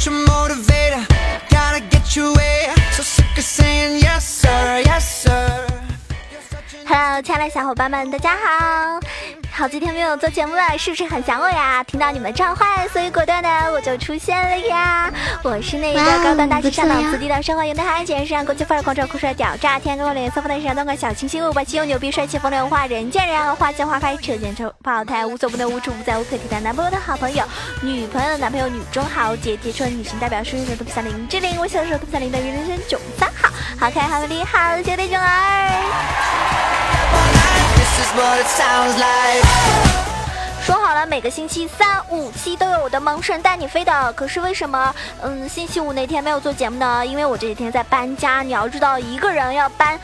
such a motivator. Gotta get your way. So sick of saying yes, sir, yes, sir. Hello，亲爱的小伙伴们，大家好！ 好几天没有做节目了，是不是很想我呀？听到你们召唤，所以果断的我就出现了呀！我是那个高端大气上档次、低调奢华有内涵、简约时尚、国际范儿、狂拽酷帅屌炸天、跟我脸色放在身上、动感小清新、五百七又牛逼、帅气风流话、人见人爱、花见花开、车见车爆胎、无所不能、无处不在、无可替代、男朋友的好朋友、女朋友的男朋友、女中豪杰、铁车女性代表、书生手特别像林志玲、我小的时候特别像林的于人生九三好，好可爱、好美丽、好兄弟囧儿。说好了，每个星期三、五七都有我的萌神带你飞的。可是为什么，嗯，星期五那天没有做节目呢？因为我这几天在搬家。你要知道，一个人要搬，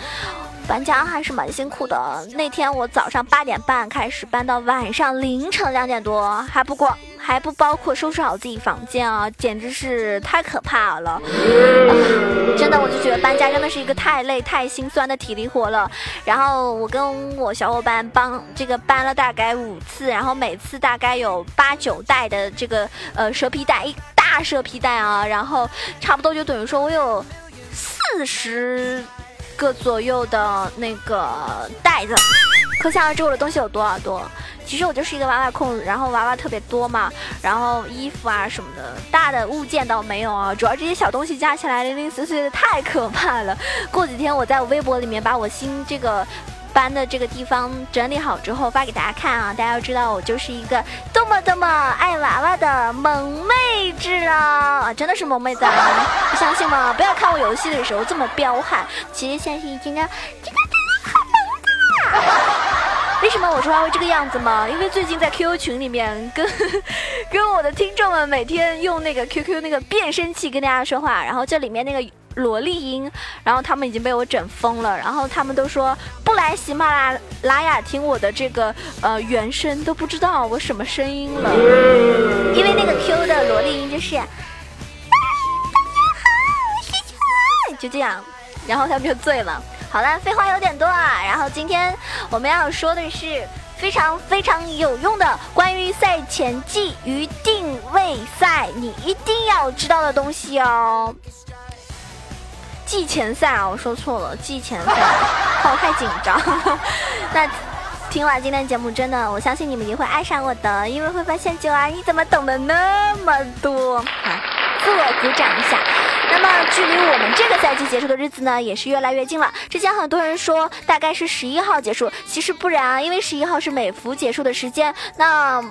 搬家还是蛮辛苦的。那天我早上八点半开始搬到晚上凌晨两点多，还不过还不包括收拾好自己房间啊，简直是太可怕了。啊真的，我就觉得搬家真的是一个太累、太心酸的体力活了。然后我跟我小伙伴帮这个搬了大概五次，然后每次大概有八九袋的这个呃蛇皮袋，一大蛇皮袋啊，然后差不多就等于说我有四十个左右的那个袋子，可想而知我的东西有多少多。其实我就是一个娃娃控，然后娃娃特别多嘛，然后衣服啊什么的，大的物件倒没有啊，主要这些小东西加起来零零碎碎的太可怕了。过几天我在我微博里面把我新这个。搬的这个地方整理好之后发给大家看啊！大家要知道我就是一个多么多么爱娃娃的萌妹子啊！真的是萌妹子啊！不相信吗？不要看我游戏的时候这么彪悍，其实现在是真的真的真的好萌的。为什么我说话会这个样子吗？因为最近在 QQ 群里面跟 跟我的听众们每天用那个 QQ 那个变声器跟大家说话，然后这里面那个萝莉音，然后他们已经被我整疯了，然后他们都说不来喜马拉雅听我的这个呃原声都不知道我什么声音了，因为那个 Q 的萝莉音就是。就这样，然后他们就醉了。好了，废话有点多啊。然后今天我们要说的是非常非常有用的关于赛前季与定位赛，你一定要知道的东西哦。季前赛啊，我说错了，季前赛，怕我太紧张。那听完今天节目，真的，我相信你们一定会爱上我的，因为会发现九儿你怎么懂得那么多？啊，自我鼓掌一下。那么，距离我们这个赛季结束的日子呢，也是越来越近了。之前很多人说大概是十一号结束，其实不然啊，因为十一号是美服结束的时间。那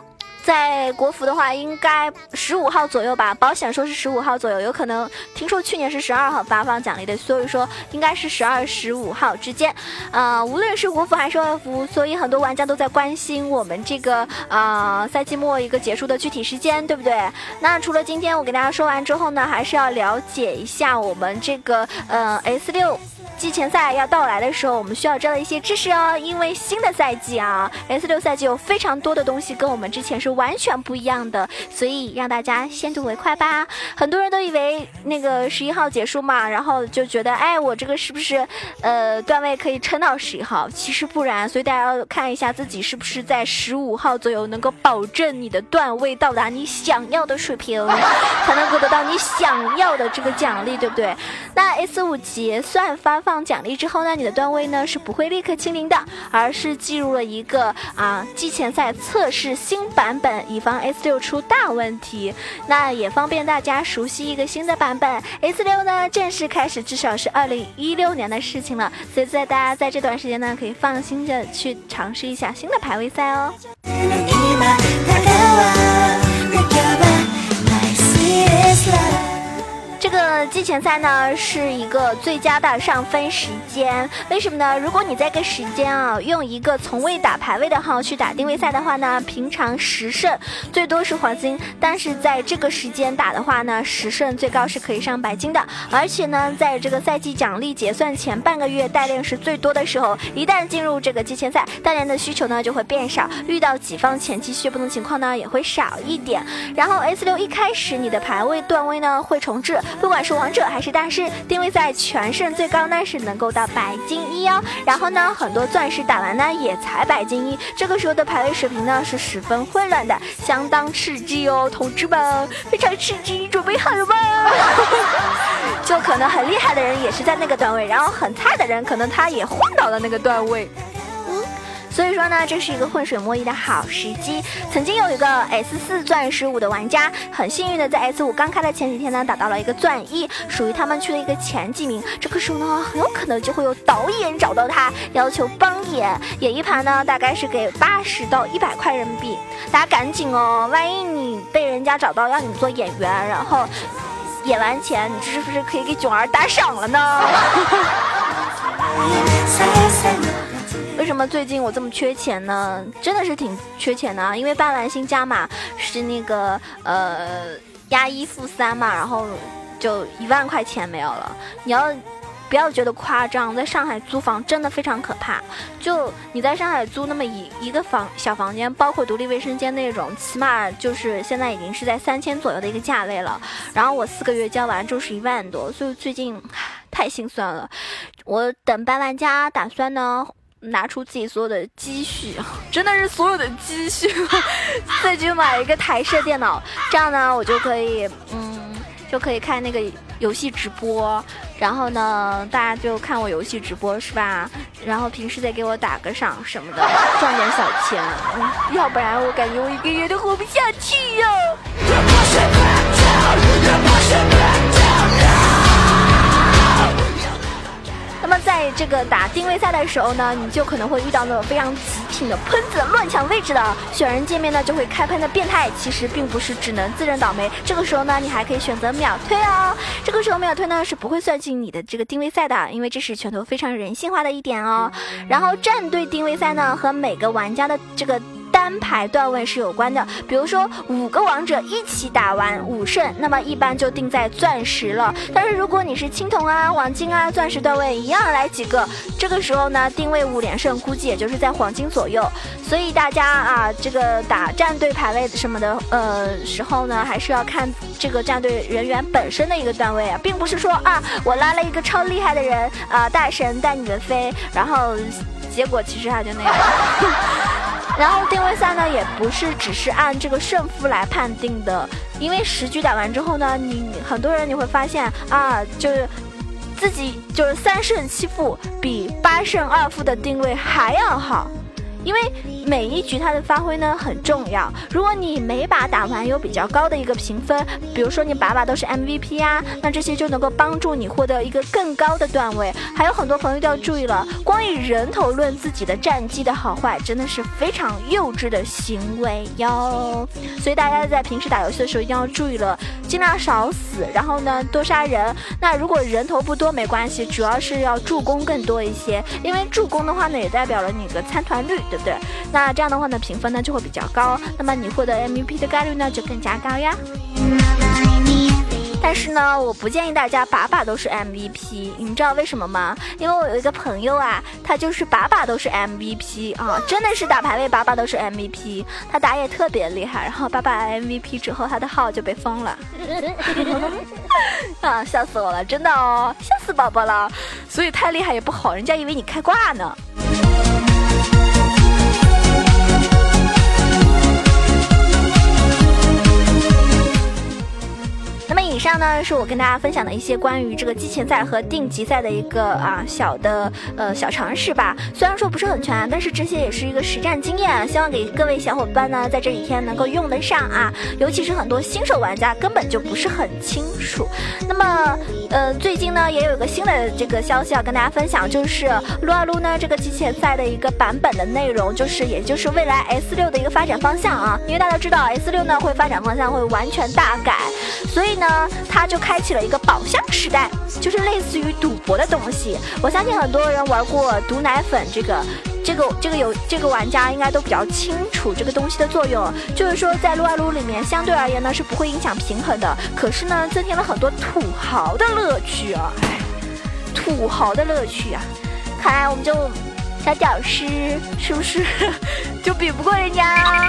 在国服的话，应该十五号左右吧，保险说是十五号左右，有可能听说去年是十二号发放奖励的，所以说应该是十二十五号之间。呃，无论是国服还是外服，所以很多玩家都在关心我们这个呃赛季末一个结束的具体时间，对不对？那除了今天我给大家说完之后呢，还是要了解一下我们这个呃 S 六。季前赛要到来的时候，我们需要知道一些知识哦。因为新的赛季啊，S 六赛季有非常多的东西跟我们之前是完全不一样的，所以让大家先睹为快吧。很多人都以为那个十一号结束嘛，然后就觉得，哎，我这个是不是呃段位可以撑到十一号？其实不然，所以大家要看一下自己是不是在十五号左右能够保证你的段位到达你想要的水平，才能够得到你想要的这个奖励，对不对？那 S 五结算发放奖励之后呢，你的段位呢是不会立刻清零的，而是进入了一个啊季前赛测试新版本，以防 S 六出大问题。那也方便大家熟悉一个新的版本。S 六呢正式开始，至少是二零一六年的事情了，所以在大家在这段时间呢，可以放心的去尝试一下新的排位赛哦。季前赛呢是一个最佳的上分时间，为什么呢？如果你在这个时间啊用一个从未打排位的号去打定位赛的话呢，平常十胜最多是黄金，但是在这个时间打的话呢，十胜最高是可以上白金的。而且呢，在这个赛季奖励结算前半个月代练是最多的时候，一旦进入这个季前赛，代练的需求呢就会变少，遇到己方前期血崩的情况呢也会少一点。然后 S 六一开始你的排位段位呢会重置。不管是王者还是大师，定位在全胜最高呢是能够到白金一哦。然后呢，很多钻石打完呢也才白金一，这个时候的排位水平呢是十分混乱的，相当刺激哦，同志们，非常刺激，准备好了吗？就可能很厉害的人也是在那个段位，然后很菜的人可能他也混到了那个段位。所以说呢，这是一个浑水摸鱼的好时机。曾经有一个 S 四钻石五的玩家，很幸运的在 S 五刚开的前几天呢，打到了一个钻一，属于他们区的一个前几名。这个时候呢，很有可能就会有导演找到他，要求帮演，演一盘呢，大概是给八十到一百块人民币。大家赶紧哦，万一你被人家找到要你做演员，然后演完钱，你是不是可以给囧儿打赏了呢？为什么最近我这么缺钱呢？真的是挺缺钱的啊！因为半蓝星加码是那个呃押一付三嘛，然后就一万块钱没有了。你要不要觉得夸张？在上海租房真的非常可怕。就你在上海租那么一一个房小房间，包括独立卫生间那种，起码就是现在已经是在三千左右的一个价位了。然后我四个月交完就是一万多，所以最近太心酸了。我等搬完家，打算呢。拿出自己所有的积蓄，真的是所有的积蓄，再去买一个台式电脑，这样呢，我就可以，嗯，就可以看那个游戏直播，然后呢，大家就看我游戏直播是吧？然后平时再给我打个赏什么的，赚点小钱，要不然我感觉我一个月都活不下去呀。那这个打定位赛的时候呢，你就可能会遇到那种非常极品的喷子乱抢位置的选人界面呢，就会开喷的变态。其实并不是只能自认倒霉，这个时候呢，你还可以选择秒退哦。这个时候秒退呢是不会算进你的这个定位赛的，因为这是拳头非常人性化的一点哦。然后战队定位赛呢和每个玩家的这个。单排段位是有关的，比如说五个王者一起打完五胜，那么一般就定在钻石了。但是如果你是青铜啊、黄金啊、钻石段位一样来几个，这个时候呢，定位五连胜估计也就是在黄金左右。所以大家啊，这个打战队排位什么的，呃，时候呢，还是要看这个战队人员本身的一个段位啊，并不是说啊，我拉了一个超厉害的人啊，大神带你们飞，然后结果其实他就那样。然后定位赛呢，也不是只是按这个胜负来判定的，因为十局打完之后呢，你很多人你会发现啊，就是自己就是三胜七负，比八胜二负的定位还要好。因为每一局它的发挥呢很重要。如果你每把打完有比较高的一个评分，比如说你把把都是 MVP 啊，那这些就能够帮助你获得一个更高的段位。还有很多朋友都要注意了，光以人头论自己的战绩的好坏，真的是非常幼稚的行为哟。所以大家在平时打游戏的时候一定要注意了，尽量少死，然后呢多杀人。那如果人头不多没关系，主要是要助攻更多一些，因为助攻的话呢也代表了你的参团率。对？那这样的话呢，评分呢就会比较高，那么你获得 MVP 的概率呢就更加高呀。但是呢，我不建议大家把把都是 MVP，你们知道为什么吗？因为我有一个朋友啊，他就是把把都是 MVP 啊，真的是打排位把把都是 MVP，他打野特别厉害，然后把把 MVP 之后，他的号就被封了，啊，笑死我了，真的哦，笑死宝宝了，所以太厉害也不好，人家以为你开挂呢。me. 以上呢是我跟大家分享的一些关于这个季前赛和定级赛的一个啊小的呃小常识吧。虽然说不是很全，但是这些也是一个实战经验，希望给各位小伙伴呢在这几天能够用得上啊。尤其是很多新手玩家根本就不是很清楚。那么呃最近呢也有一个新的这个消息要跟大家分享，就是撸啊撸呢这个季前赛的一个版本的内容，就是也就是未来 S 六的一个发展方向啊。因为大家知道 S 六呢会发展方向会完全大改，所以呢。他就开启了一个宝箱时代，就是类似于赌博的东西。我相信很多人玩过毒奶粉这个，这个这个有这个玩家应该都比较清楚这个东西的作用。就是说在撸啊撸里面，相对而言呢是不会影响平衡的，可是呢增添了很多土豪的乐趣啊！土豪的乐趣啊！看来我们就小屌丝是不是 就比不过人家？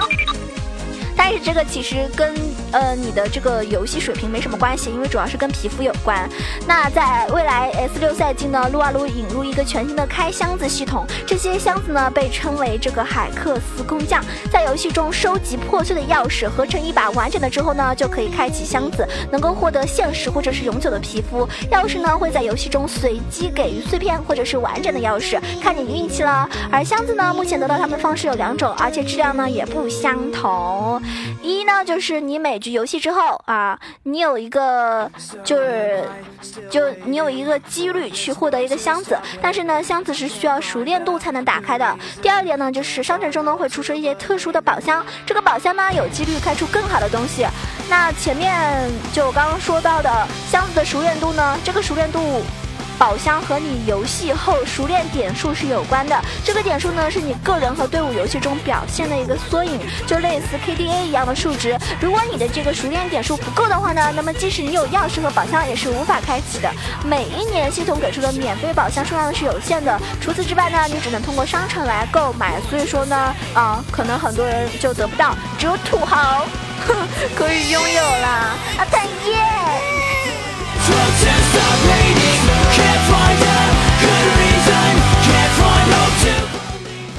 但是这个其实跟呃你的这个游戏水平没什么关系，因为主要是跟皮肤有关。那在未来 S 六赛季呢，撸啊撸引入一个全新的开箱子系统，这些箱子呢被称为这个海克斯工匠，在游戏中收集破碎的钥匙，合成一把完整的之后呢，就可以开启箱子，能够获得现实或者是永久的皮肤。钥匙呢会在游戏中随机给予碎片或者是完整的钥匙，看你运气了。而箱子呢，目前得到它们的方式有两种，而且质量呢也不相同。一呢就是你每局游戏之后啊，你有一个就是就你有一个几率去获得一个箱子，但是呢箱子是需要熟练度才能打开的。第二点呢就是商城中呢会出出一些特殊的宝箱，这个宝箱呢有几率开出更好的东西。那前面就刚刚说到的箱子的熟练度呢，这个熟练度。宝箱和你游戏后熟练点数是有关的，这个点数呢是你个人和队伍游戏中表现的一个缩影，就类似 KDA 一样的数值。如果你的这个熟练点数不够的话呢，那么即使你有钥匙和宝箱也是无法开启的。每一年系统给出的免费宝箱数量是有限的，除此之外呢，你只能通过商城来购买。所以说呢，啊，可能很多人就得不到，只有土豪可以拥有了啊，太耶！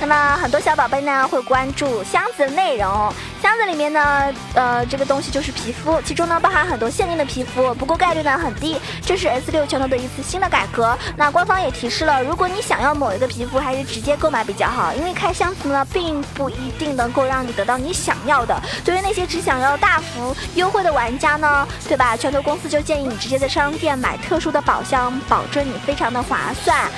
那么很多小宝贝呢会关注箱子的内容。箱子里面呢，呃，这个东西就是皮肤，其中呢包含很多限定的皮肤，不过概率呢很低。这是 S 六拳头的一次新的改革。那官方也提示了，如果你想要某一个皮肤，还是直接购买比较好，因为开箱子呢并不一定能够让你得到你想要的。对于那些只想要大幅优惠的玩家呢，对吧？拳头公司就建议你直接在商店买特殊的宝箱，保证你非常的划算。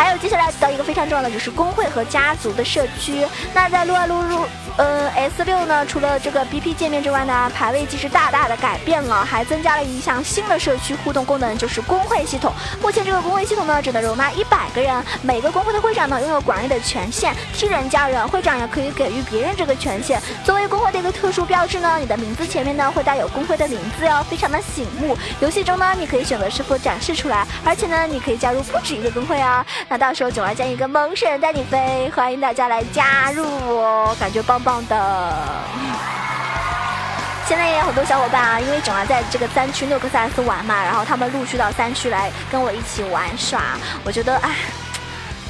还有接下来到一个非常重要的就是工会和家族的社区。那在撸啊撸撸，呃 S 六呢，除了这个 BP 界面之外呢，排位机制大大的改变了，还增加了一项新的社区互动功能，就是工会系统。目前这个工会系统呢，只能容纳一百个人，每个工会的会长呢，拥有管理的权限，替人加人，会长也可以给予别人这个权限。作为工会的一个特殊标志呢，你的名字前面呢会带有工会的名字哟，非常的醒目。游戏中呢，你可以选择是否展示出来，而且呢，你可以加入不止一个工会啊。那到时候囧儿将一个萌神带你飞，欢迎大家来加入哦，感觉棒棒的。现在也有很多小伙伴啊，因为囧儿在这个三区六克萨斯玩嘛，然后他们陆续到三区来跟我一起玩耍。我觉得，哎，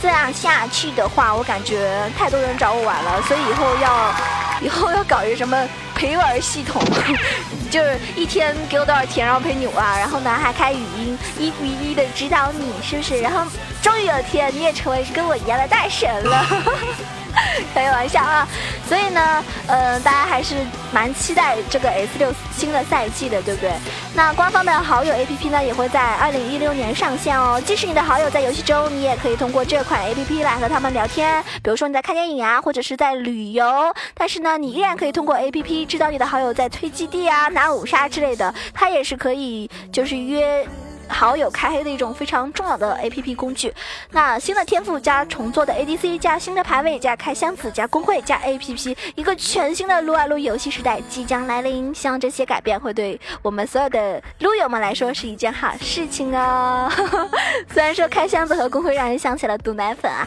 这样下去的话，我感觉太多人找我玩了，所以以后要，以后要搞一个什么陪玩系统。就是一天给我多少钱，然后陪你玩，然后呢还开语音，一比一的指导你，是不是？然后终于有一天你也成为跟我一样的大神了。开玩笑啊，所以呢，呃，大家还是蛮期待这个 S 六新的赛季的，对不对？那官方的好友 APP 呢，也会在二零一六年上线哦。即使你的好友在游戏中，你也可以通过这款 APP 来和他们聊天。比如说你在看电影啊，或者是在旅游，但是呢，你依然可以通过 APP 知道你的好友在推基地啊、拿五杀之类的。它也是可以，就是约。好友开黑的一种非常重要的 A P P 工具。那新的天赋加重做的 A D C 加新的排位加开箱子加工会加 A P P，一个全新的撸啊撸游戏时代即将来临。希望这些改变会对我们所有的撸友们来说是一件好事情哦。虽然说开箱子和工会让人想起了毒奶粉啊。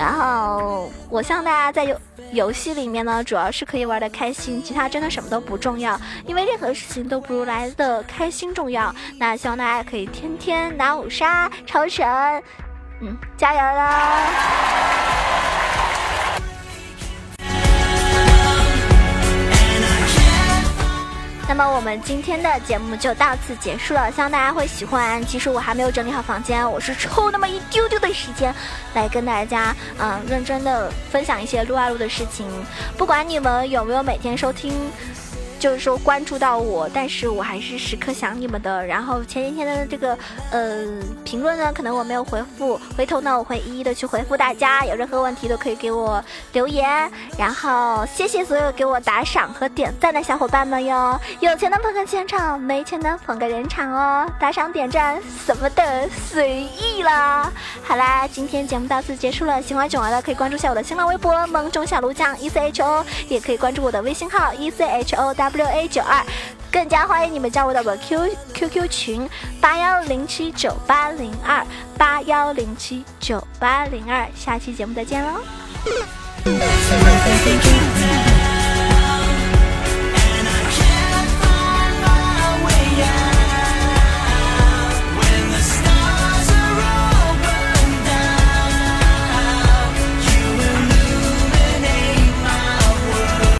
然后，我希望大家在游游戏里面呢，主要是可以玩的开心，其他真的什么都不重要，因为任何事情都不如来的开心重要。那希望大家可以天天拿五杀超神，嗯，加油啦！那么我们今天的节目就到此结束了，希望大家会喜欢。其实我还没有整理好房间，我是抽那么一丢丢的时间来跟大家，嗯，认真的分享一些撸啊撸的事情。不管你们有没有每天收听。就是说关注到我，但是我还是时刻想你们的。然后前几天的这个呃评论呢，可能我没有回复，回头呢我会一一的去回复大家。有任何问题都可以给我留言。然后谢谢所有给我打赏和点赞的小伙伴们哟，有钱的捧个钱场，没钱的捧个人场哦。打赏点赞什么的随意啦。好啦，今天节目到此结束了。喜欢囧儿的可以关注下我的新浪微博萌中小卢酱 E C H O，也可以关注我的微信号 E C H O W。W A 九二，更加欢迎你们加入到我的 Q Q Q 群八幺零七九八零二八幺零七九八零二，下期节目再见喽。